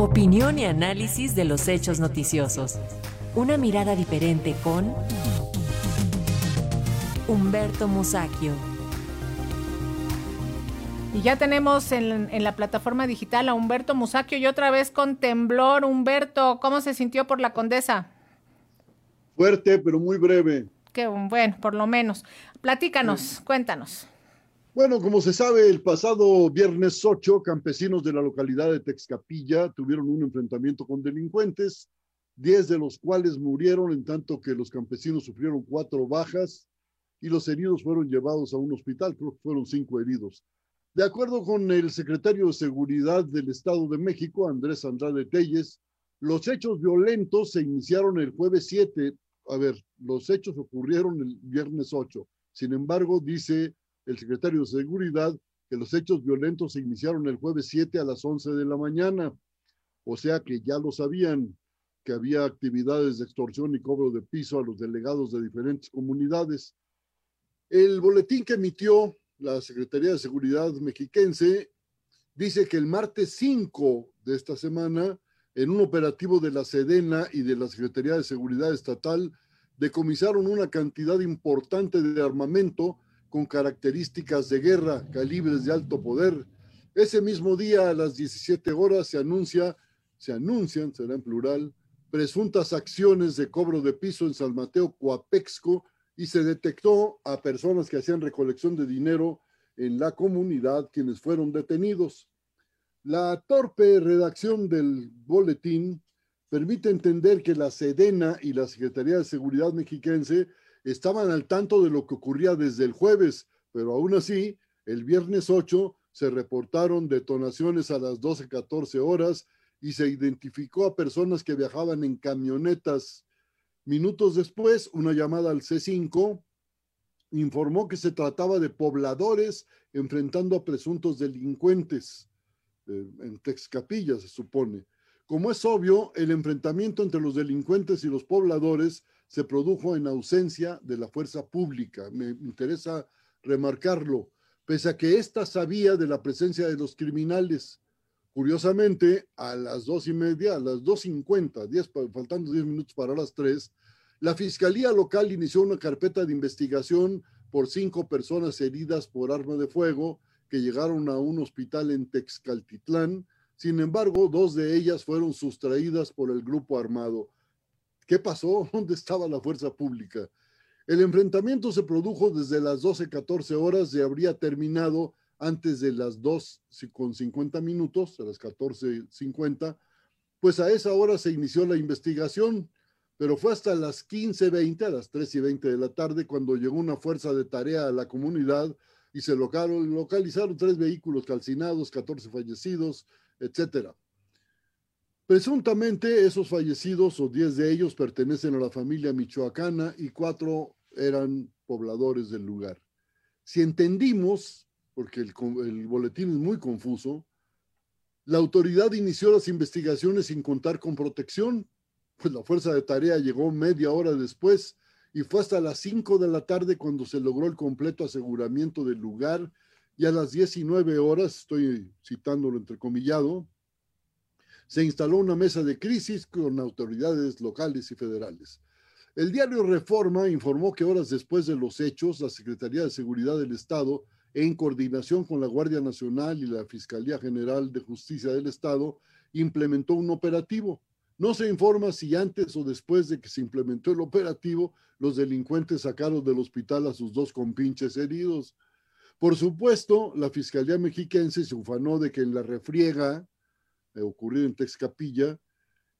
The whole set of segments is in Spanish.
Opinión y análisis de los hechos noticiosos. Una mirada diferente con Humberto Musacchio. Y ya tenemos en, en, la plataforma digital a Humberto Musacchio y otra vez con temblor. Humberto, ¿cómo se sintió por la condesa? Fuerte, pero muy breve. Qué bueno, por lo menos. Platícanos, sí. cuéntanos. Bueno, como se sabe, el pasado viernes 8, campesinos de la localidad de Texcapilla tuvieron un enfrentamiento con delincuentes, 10 de los cuales murieron, en tanto que los campesinos sufrieron cuatro bajas y los heridos fueron llevados a un hospital, creo que fueron cinco heridos. De acuerdo con el secretario de Seguridad del Estado de México, Andrés Andrade Telles, los hechos violentos se iniciaron el jueves 7. A ver, los hechos ocurrieron el viernes 8. Sin embargo, dice el secretario de Seguridad que los hechos violentos se iniciaron el jueves 7 a las 11 de la mañana. O sea que ya lo sabían que había actividades de extorsión y cobro de piso a los delegados de diferentes comunidades. El boletín que emitió la Secretaría de Seguridad mexiquense dice que el martes 5 de esta semana, en un operativo de la Sedena y de la Secretaría de Seguridad Estatal, decomisaron una cantidad importante de armamento con características de guerra, calibres de alto poder. Ese mismo día, a las 17 horas, se anuncia, se anuncian, será en plural, presuntas acciones de cobro de piso en San Mateo Coapexco y se detectó a personas que hacían recolección de dinero en la comunidad, quienes fueron detenidos. La torpe redacción del boletín permite entender que la Sedena y la Secretaría de Seguridad mexiquense estaban al tanto de lo que ocurría desde el jueves, pero aún así, el viernes 8 se reportaron detonaciones a las 12:14 horas y se identificó a personas que viajaban en camionetas. Minutos después, una llamada al C5 informó que se trataba de pobladores enfrentando a presuntos delincuentes eh, en Texcapilla, se supone. Como es obvio, el enfrentamiento entre los delincuentes y los pobladores se produjo en ausencia de la fuerza pública. Me interesa remarcarlo, pese a que ésta sabía de la presencia de los criminales. Curiosamente, a las dos y media, a las dos cincuenta, faltando diez minutos para las tres, la Fiscalía Local inició una carpeta de investigación por cinco personas heridas por arma de fuego que llegaron a un hospital en Texcaltitlán. Sin embargo, dos de ellas fueron sustraídas por el grupo armado. ¿Qué pasó? ¿Dónde estaba la fuerza pública? El enfrentamiento se produjo desde las 12:14 horas y habría terminado antes de las 2 con 50 minutos, a las 14:50, pues a esa hora se inició la investigación, pero fue hasta las 15:20, a las 3 y 20 de la tarde, cuando llegó una fuerza de tarea a la comunidad y se localizaron tres vehículos calcinados, 14 fallecidos, etcétera. Presuntamente esos fallecidos o 10 de ellos pertenecen a la familia michoacana y cuatro eran pobladores del lugar. Si entendimos, porque el, boletín es muy confuso, la autoridad inició las investigaciones sin contar con protección, pues la fuerza de tarea llegó media hora después y fue hasta las 5 de la tarde cuando se logró el completo aseguramiento del lugar y a las 19 horas, estoy citándolo entrecomillado, se instaló una mesa de crisis con autoridades locales y federales. El diario Reforma informó que horas después de los hechos, la Secretaría de Seguridad del Estado, en coordinación con la Guardia Nacional y la Fiscalía General de Justicia del Estado, implementó un operativo. No se informa si antes o después de que se implementó el operativo, los delincuentes sacaron del hospital a sus dos compinches heridos. Por supuesto, la Fiscalía Mexiquense se ufanó de que en la refriega ocurrido en Texcapilla,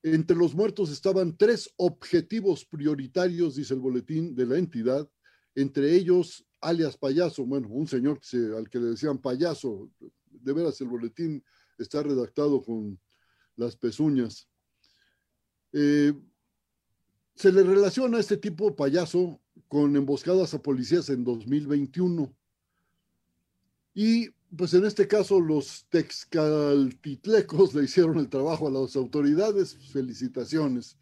entre los muertos estaban tres objetivos prioritarios, dice el boletín de la entidad, entre ellos alias payaso, bueno, un señor al que le decían payaso, de veras el boletín está redactado con las pezuñas. Eh, se le relaciona este tipo payaso con emboscadas a policías en 2021. Y pues en este caso los texcaltitlecos le hicieron el trabajo a las autoridades. Felicitaciones.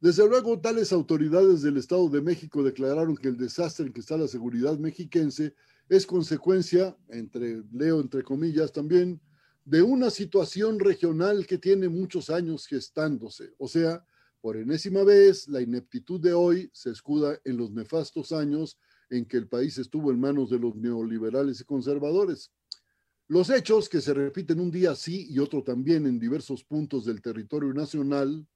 Desde luego, tales autoridades del Estado de México declararon que el desastre en que está la seguridad mexiquense es consecuencia, entre, leo entre comillas también, de una situación regional que tiene muchos años gestándose. O sea, por enésima vez, la ineptitud de hoy se escuda en los nefastos años en que el país estuvo en manos de los neoliberales y conservadores. Los hechos que se repiten un día sí y otro también en diversos puntos del territorio nacional,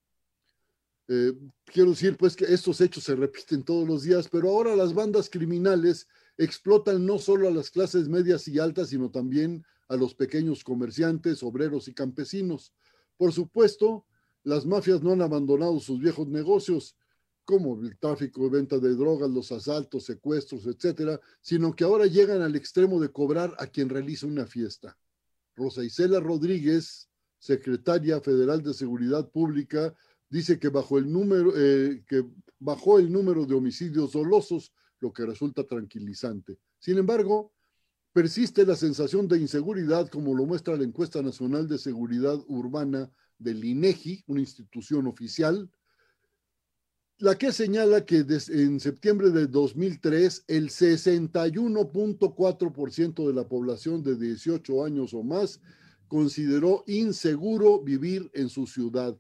eh, quiero decir pues que estos hechos se repiten todos los días, pero ahora las bandas criminales explotan no solo a las clases medias y altas, sino también a los pequeños comerciantes, obreros y campesinos. Por supuesto, las mafias no han abandonado sus viejos negocios, como el tráfico venta de drogas, los asaltos, secuestros, etcétera, sino que ahora llegan al extremo de cobrar a quien realiza una fiesta. Rosa Isela Rodríguez, secretaria federal de Seguridad Pública, dice que, bajo el número, eh, que bajó el número de homicidios dolosos, lo que resulta tranquilizante. Sin embargo, persiste la sensación de inseguridad, como lo muestra la encuesta nacional de seguridad urbana del INEGI, una institución oficial, la que señala que en septiembre de 2003 el 61.4% de la población de 18 años o más consideró inseguro vivir en su ciudad.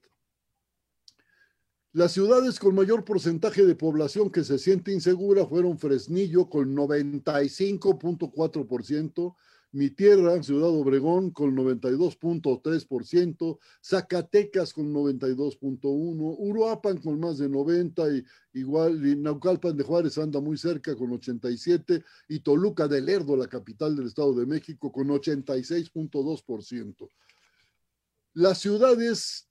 Las ciudades con mayor porcentaje de población que se siente insegura fueron Fresnillo con 95.4%, mi tierra, Ciudad Obregón, con 92.3%, Zacatecas con 92.1%, Uruapan con más de 90%, y igual Naucalpan de Juárez anda muy cerca con 87%, y Toluca del Lerdo, la capital del Estado de México, con 86.2%. Las ciudades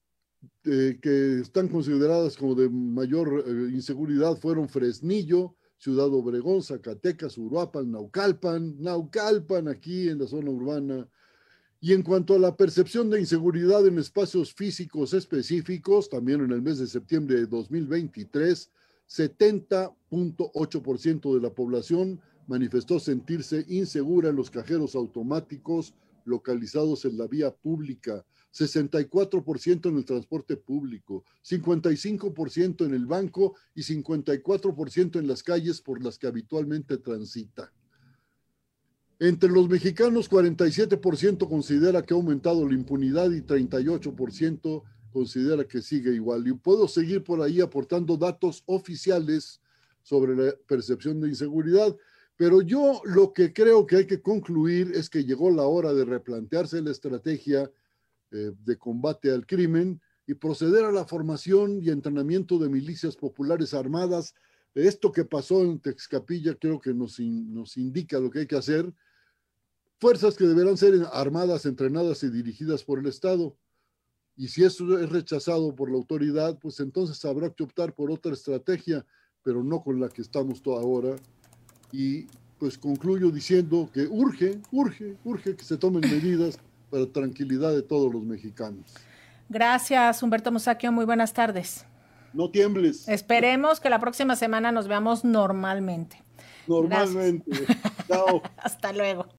eh, que están consideradas como de mayor eh, inseguridad fueron Fresnillo, Ciudad Obregón, Zacatecas, Uruapan, Naucalpan, Naucalpan aquí en la zona urbana. Y en cuanto a la percepción de inseguridad en espacios físicos específicos, también en el mes de septiembre de 2023, 70.8% de la población manifestó sentirse insegura en los cajeros automáticos localizados en la vía pública, 64% en el transporte público, 55% en el banco y 54% en las calles por las que habitualmente transita. Entre los mexicanos, 47% considera que ha aumentado la impunidad y 38% considera que sigue igual. Y puedo seguir por ahí aportando datos oficiales sobre la percepción de inseguridad, pero yo lo que creo que hay que concluir es que llegó la hora de replantearse la estrategia eh, de combate al crimen y proceder a la formación y entrenamiento de milicias populares armadas. Esto que pasó en Texcapilla creo que nos, nos indica lo que hay que hacer. Fuerzas que deberán ser armadas, entrenadas y dirigidas por el Estado. Y si eso es rechazado por la autoridad, pues entonces habrá que optar por otra estrategia, pero no con la que estamos ahora. Y pues concluyo diciendo que urge, urge, urge que se tomen medidas para tranquilidad de todos los mexicanos. Gracias, Humberto Musaquio. Muy buenas tardes. No tiembles. Esperemos que la próxima semana nos veamos normalmente. Normalmente. Chao. Hasta luego.